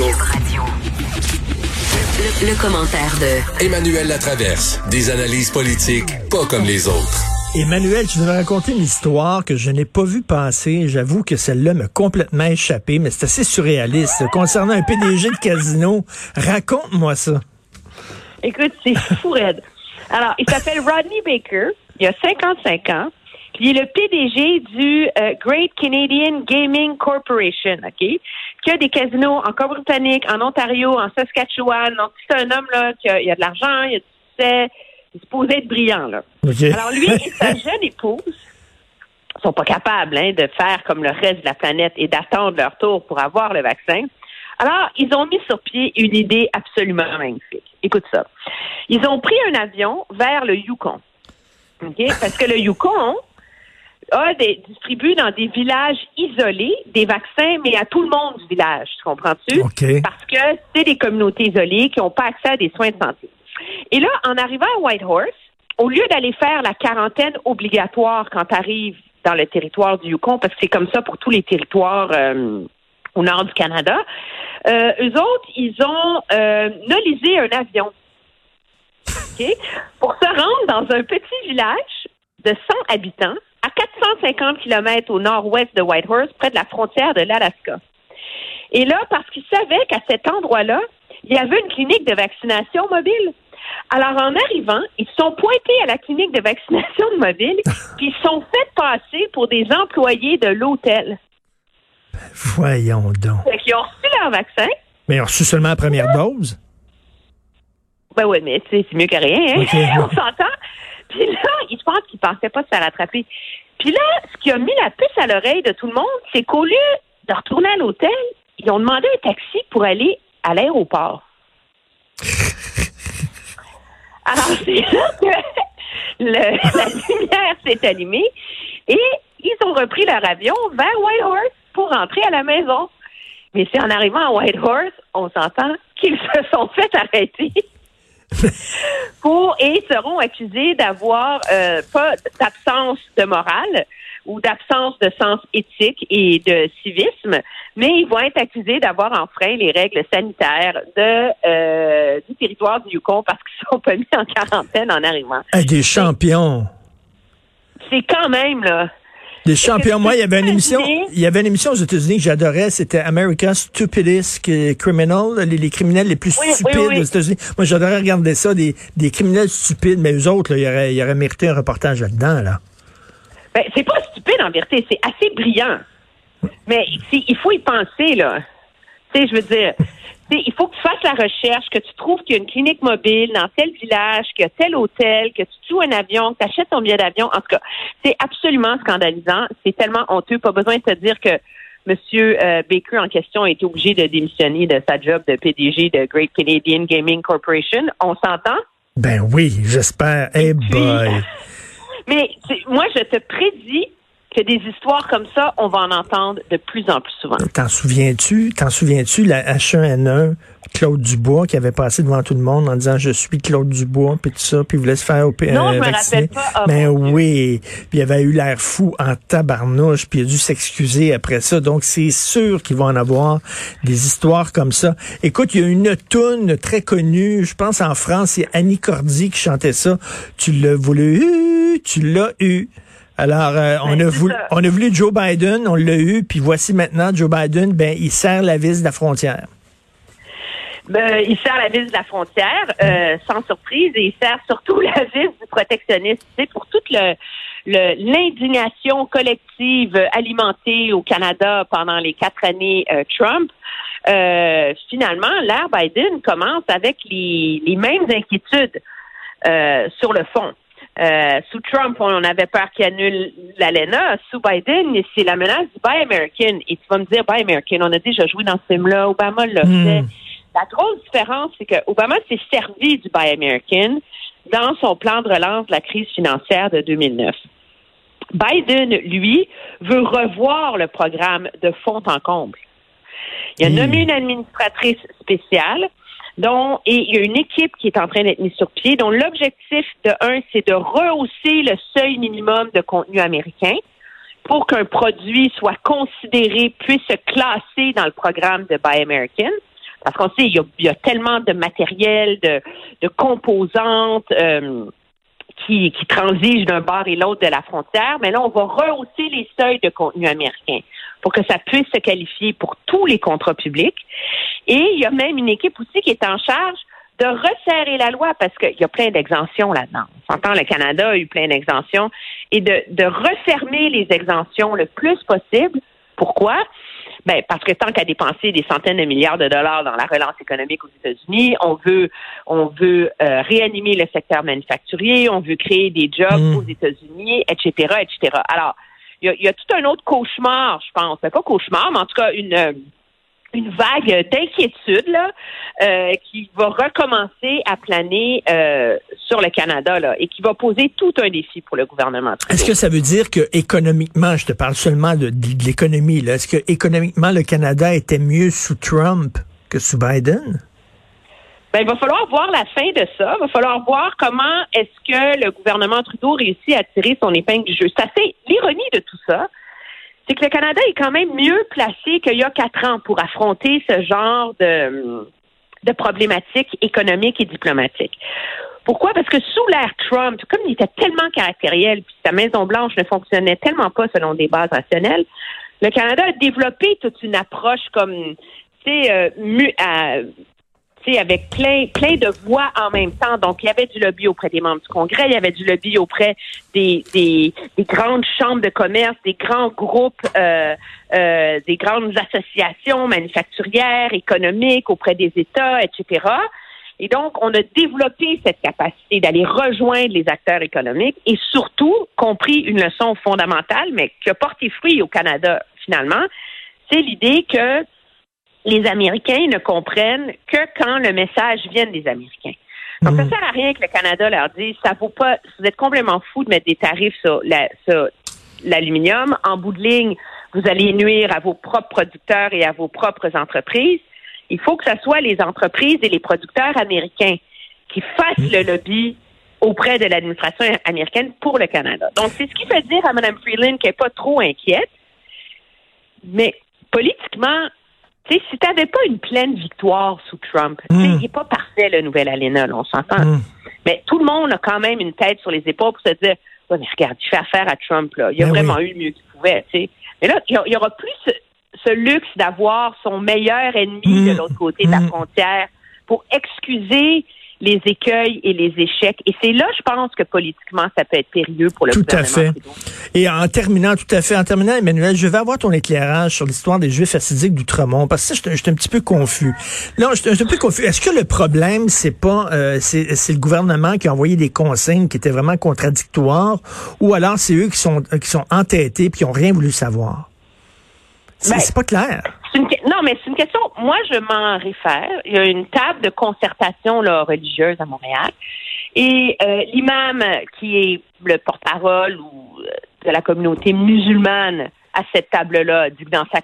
Radio. Le, le commentaire de Emmanuel Latraverse. Des analyses politiques pas comme les autres. Emmanuel, tu veux me raconter une histoire que je n'ai pas vue passer. J'avoue que celle-là m'a complètement échappé, mais c'est assez surréaliste. Concernant un PDG de casino, raconte-moi ça. Écoute, c'est fou, Red. Alors, il s'appelle Rodney Baker. Il a 55 ans. Puis il est le PDG du euh, Great Canadian Gaming Corporation, OK? Qui a des casinos en Colombie-Britannique, en Ontario, en Saskatchewan. Donc, c'est un homme là qui a, il a de l'argent, il a du succès, il est supposé être brillant, là. OK. Alors, lui et sa jeune épouse sont pas capables hein, de faire comme le reste de la planète et d'attendre leur tour pour avoir le vaccin. Alors, ils ont mis sur pied une idée absolument magnifique. Écoute ça. Ils ont pris un avion vers le Yukon. OK? Parce que le Yukon a des, distribue dans des villages isolés des vaccins, mais à tout le monde du village. Tu comprends-tu? Parce que c'est des communautés isolées qui n'ont pas accès à des soins de santé. Et là, en arrivant à Whitehorse, au lieu d'aller faire la quarantaine obligatoire quand tu arrives dans le territoire du Yukon, parce que c'est comme ça pour tous les territoires euh, au nord du Canada, euh, eux autres, ils ont euh, nolisé un avion OK, pour se rendre dans un petit village de 100 habitants à 450 km au nord-ouest de Whitehorse, près de la frontière de l'Alaska. Et là, parce qu'ils savaient qu'à cet endroit-là, il y avait une clinique de vaccination mobile. Alors, en arrivant, ils se sont pointés à la clinique de vaccination mobile, puis ils se sont fait passer pour des employés de l'hôtel. Voyons donc. Fait qu'ils ont reçu leur vaccin. Mais ils ont reçu seulement la première dose? Ben oui, mais c'est mieux que rien, hein? On s'entend? Puis là, ils pensent qu'ils pensaient pas se faire attraper. Puis là, ce qui a mis la puce à l'oreille de tout le monde, c'est qu'au lieu de retourner à l'hôtel, ils ont demandé un taxi pour aller à l'aéroport. Alors, c'est là que le- la lumière s'est allumée et ils ont repris leur avion vers Whitehorse pour rentrer à la maison. Mais c'est en arrivant à Whitehorse, on s'entend qu'ils se sont fait arrêter pour et seront accusés d'avoir euh, pas d'absence de morale ou d'absence de sens éthique et de civisme, mais ils vont être accusés d'avoir enfreint les règles sanitaires de euh, du territoire du Yukon parce qu'ils sont pas mis en quarantaine en arrivant. Hey, des champions. C'est quand même là. Des champions. Moi, il y avait une émission, il y avait une émission aux États-Unis que j'adorais, c'était America's Stupidest Criminal, les, les criminels les plus Oui, stupides oui. aux États-Unis. Moi, j'adorais regarder ça, des, des criminels stupides, mais eux autres, là, ils, auraient, ils auraient mérité un reportage là-dedans, là. Ben, c'est pas stupide en vérité, c'est assez brillant. Mais il faut y penser, là. Tu sais, je veux dire, il faut que tu fasses la recherche, que tu trouves qu'il y a une clinique mobile dans tel village, qu'il y a tel hôtel, que tu loues un avion, que tu achètes ton billet d'avion. En tout cas, c'est absolument scandalisant. C'est tellement honteux. Pas besoin de te dire que M. Baker en question a été obligé de démissionner de sa job de PDG de Great Canadian Gaming Corporation. On s'entend? Ben oui, j'espère. Hey puis- boy. Mais moi, je te prédis que des histoires comme ça, on va en entendre de plus en plus souvent. T'en souviens-tu? T'en souviens-tu la H1N1, Claude Dubois, qui avait passé devant tout le monde en disant je suis Claude Dubois, puis tout ça, puis il voulait se faire op- Non, euh, je me vacciner. rappelle pas. Ah, Ben oui. Puis il avait eu l'air fou en tabarnouche, puis il a dû s'excuser après ça. Donc c'est sûr qu'il va en avoir des histoires comme ça. Écoute, il y a une toune très connue, je pense en France, c'est Annie Cordy qui chantait ça. Tu l'as voulu, tu l'as eu. Alors, euh, on, Ben, a voulu, ça. on a voulu Joe Biden, on l'a eu, puis voici maintenant Joe Biden, ben il serre la vis de la frontière. Ben, il sert la vis de la frontière, euh, sans surprise, et il sert surtout la vis du protectionnisme. C'est pour toute le- l'indignation collective alimentée au Canada pendant les quatre années euh, Trump. Euh, finalement, l'ère Biden commence avec les, les mêmes inquiétudes euh, sur le fond. Euh, sous Trump, on avait peur qu'il annule l'ALENA. Sous Biden, c'est la menace du Buy American. Et tu vas me dire, Buy American, on a déjà joué dans ce film-là, Obama l'a Hmm. fait. La grosse différence, c'est que Obama s'est servi du Buy American dans son plan de relance de la crise financière de 2009. Biden, lui, veut revoir le programme de fond en comble. Il a Hmm. nommé une administratrice spéciale dont, et il y a une équipe qui est en train d'être mise sur pied, dont l'objectif de un, c'est de rehausser le seuil minimum de contenu américain pour qu'un produit soit considéré, puisse se classer dans le programme de Buy American. Parce qu'on sait, il y, a, tellement de matériel, de, de composantes euh, qui, qui transigent d'un bord et l'autre de la frontière. Mais là, on va rehausser les seuils de contenu américain pour que ça puisse se qualifier pour tous les contrats publics. Et il y a même une équipe aussi qui est en charge de resserrer la loi parce qu'il y a plein d'exemptions là-dedans. On s'entend, le Canada a eu plein d'exemptions et de, de refermer les exemptions le plus possible. Pourquoi? Ben, parce que tant qu'à dépenser des centaines de milliards de dollars dans la relance économique aux États-Unis, on veut, on veut euh, réanimer le secteur manufacturier, on veut créer des jobs Mm. aux États-Unis, etc., etc. Alors, il y, a, tout un autre cauchemar, je pense. Pas cauchemar, mais en tout cas une euh, vague d'inquiétude là, euh, qui va recommencer à planer euh, sur le Canada là, et qui va poser tout un défi pour le gouvernement. Est-ce que ça veut dire que économiquement, je te parle seulement de, l'économie, est-ce que économiquement le Canada était mieux sous Trump que sous Biden? Ben, il va falloir voir la fin de ça. Il va falloir voir comment est-ce que le gouvernement Trudeau réussit à tirer son épingle du jeu. C'est assez l'ironie de tout ça, c'est que le Canada est quand même mieux placé qu'il y a quatre ans pour affronter ce genre de, de problématiques économiques et diplomatiques. Pourquoi? Parce que sous l'ère Trump, comme il était tellement caractériel, puis sa Maison-Blanche ne fonctionnait tellement pas selon des bases rationnelles, le Canada a développé toute une approche comme, tu sais, euh, avec plein, plein de voix en même temps. Donc, il y avait du lobby auprès des membres du Congrès, il y avait du lobby auprès des, des, des grandes chambres de commerce, des grands groupes, euh, euh, des grandes associations manufacturières, économiques, auprès des États, etc. Et donc, on a développé cette capacité d'aller rejoindre les acteurs économiques et surtout compris une leçon fondamentale, mais qui a porté fruit au Canada finalement, c'est l'idée que les Américains ne comprennent que quand le message vient des Américains. Donc, ça sert à rien que le Canada leur dise, ça vaut pas, vous êtes complètement fou de mettre des tarifs sur la- sur l'aluminium. En bout de ligne, vous allez nuire à vos propres producteurs et à vos propres entreprises. Il faut que ce soit les entreprises et les producteurs américains qui fassent le lobby auprès de l'administration américaine pour le Canada. Donc, c'est ce qui fait dire à Mme Freeland qu'elle n'est pas trop inquiète. Mais politiquement, tu sais, si tu n'avais pas une pleine victoire sous Trump, Mm. il n'est pas parfait, le nouvel Alena, là, on s'entend. Mm. Mais tout le monde a quand même une tête sur les épaules pour se dire Ouais, mais regarde, il fait affaire à Trump, là. Il a Ben vraiment oui. eu le mieux qu'il pouvait, tu sais. Mais là, il n'y aura plus ce, ce luxe d'avoir son meilleur ennemi Mm. de l'autre côté de la Mm. frontière pour excuser les écueils et les échecs. Et c'est là, je pense, que politiquement, ça peut être périlleux pour le Tout à gouvernement fait. Trudeau. Et en terminant, tout à fait, en terminant, Emmanuel, je vais avoir ton éclairage sur l'histoire des Juifs assidiques d'Outremont, parce que ça, j'étais- j'étais un petit peu confus. Là, j'étais un peu confus. Est-ce que le problème, c'est pas, euh, c'est c'est le gouvernement qui a envoyé des consignes qui étaient vraiment contradictoires, ou alors c'est eux qui sont, qui sont entêtés puis qui ont rien voulu savoir? C'est Ben, c'est pas clair. Une non, mais c'est une question. Moi, je m'en réfère. Il y a une table de concertation là, religieuse à Montréal. Et euh, l'imam qui est le porte-parole ou euh, de la communauté musulmane à cette table-là dit que dans sa,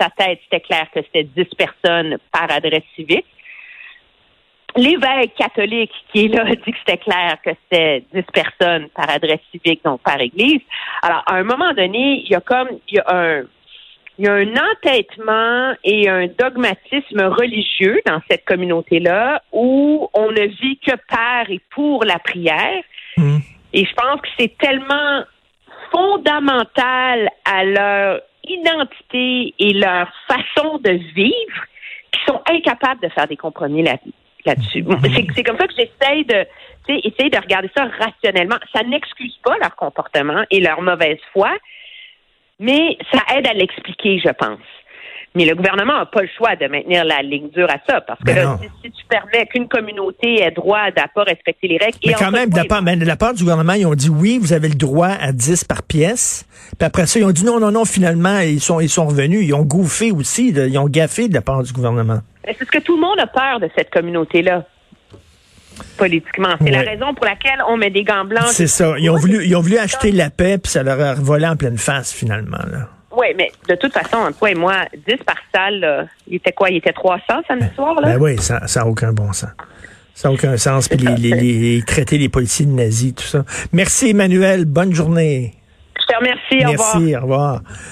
sa tête, c'était clair que c'était 10 personnes par adresse civique. L'évêque catholique qui est là dit que c'était clair que c'était 10 personnes par adresse civique, donc par église. Alors, à un moment donné, il y a comme il y a un il y a un entêtement et un dogmatisme religieux dans cette communauté-là où on ne vit que par et pour la prière. Mm. Et je pense que c'est tellement fondamental à leur identité et leur façon de vivre qu'ils sont incapables de faire des compromis là- là-dessus. C'est- C'est comme ça que j'essaye de, tu sais, essayer de regarder ça rationnellement. Ça n'excuse pas leur comportement et leur mauvaise foi, mais ça aide à l'expliquer, je pense. Mais le gouvernement n'a pas le choix de maintenir la ligne dure à ça, parce que Ben là, si, si tu permets qu'une communauté ait droit à ne pas respecter les règles... Mais et quand même, de la, part, mais de la part du gouvernement, ils ont dit oui, vous avez le droit à 10 par pièce. Puis après ça, ils ont dit non, non, non, finalement, ils sont, ils sont revenus. Ils ont gouffé aussi, ils ont gaffé de la part du gouvernement. C'est ce que tout le monde a peur de cette communauté-là, politiquement. C'est la raison pour laquelle on met des gants blancs. C'est ça. Ils ont voulu, ils ont voulu acheter la paix, puis ça leur a volé en pleine face, finalement. Là. Oui, mais de toute façon, entre toi et moi, 10 par salle, là, il était quoi? Il était 300 samedi soir, là? Ben oui, ça n'a aucun bon sens. Ça n'a aucun sens. Puis les, les, les- traiter les policiers de nazis, tout ça. Merci, Emmanuel. Bonne journée. Je te remercie. Au revoir. Merci. Au revoir.